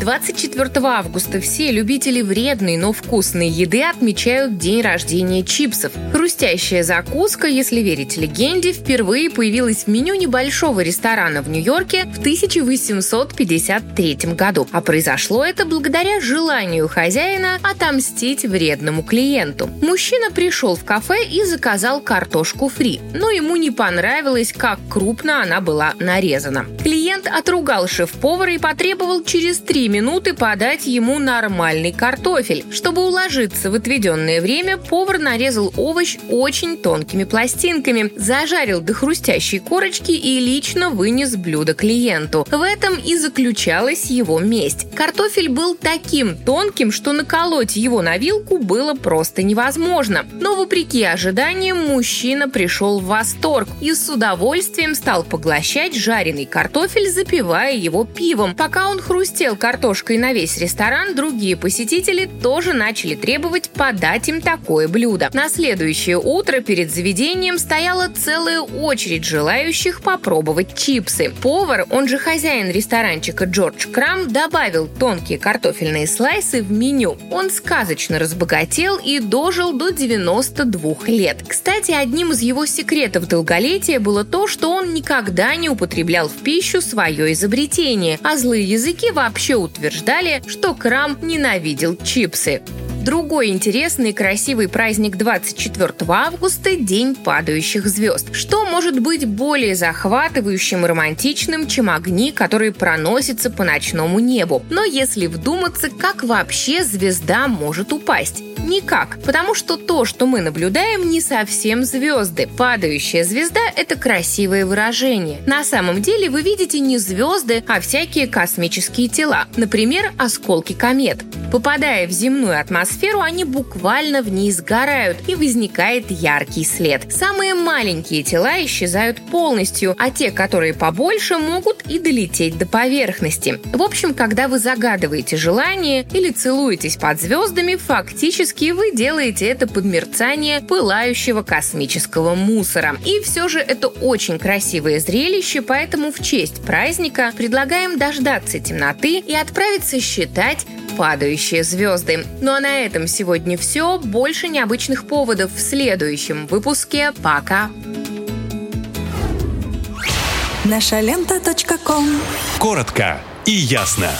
24 августа все любители вредной, но вкусной еды отмечают день рождения чипсов. Хрустящая закуска, если верить легенде, впервые появилась в меню небольшого ресторана в Нью-Йорке в 1853 году. А произошло это благодаря желанию хозяина отомстить вредному клиенту. Мужчина пришел в кафе и заказал картошку фри, но ему не понравилось, как крупно она была нарезана. Клиент отругал шеф-повара и потребовал через три минуты подать ему нормальный картофель. Чтобы уложиться в отведенное время, повар нарезал овощ очень тонкими пластинками, зажарил до хрустящей корочки и лично вынес блюдо клиенту. В этом и заключалась его месть. Картофель был таким тонким, что наколоть его на вилку было просто невозможно. Но вопреки ожиданиям мужчина пришел в восторг и с удовольствием стал поглощать жареный картофель, запивая его пивом. Пока он хрустел картофелем, картошкой на весь ресторан, другие посетители тоже начали требовать подать им такое блюдо. На следующее утро перед заведением стояла целая очередь желающих попробовать чипсы. Повар, он же хозяин ресторанчика Джордж Крам, добавил тонкие картофельные слайсы в меню. Он сказочно разбогател и дожил до 92 лет. Кстати, одним из его секретов долголетия было то, что он никогда не употреблял в пищу свое изобретение, а злые языки вообще утверждали, что Крам ненавидел чипсы. Другой интересный и красивый праздник 24 августа – День падающих звезд. Что может быть более захватывающим и романтичным, чем огни, которые проносятся по ночному небу? Но если вдуматься, как вообще звезда может упасть? Никак, потому что то, что мы наблюдаем, не совсем звезды. Падающая звезда – это красивое выражение. На самом деле вы видите не звезды, а всякие космические тела, например, осколки комет. Попадая в земную атмосферу, они буквально в ней сгорают, и возникает яркий след. Самые маленькие тела исчезают полностью, а те, которые побольше, могут и долететь до поверхности. В общем, когда вы загадываете желание или целуетесь под звездами, фактически вы делаете это под мерцание пылающего космического мусора. И все же это очень красивое зрелище, поэтому в честь праздника предлагаем дождаться темноты и отправиться считать падающие звезды. Ну а на этом сегодня все. Больше необычных поводов в следующем выпуске. Пока! Наша лента. Коротко и ясно.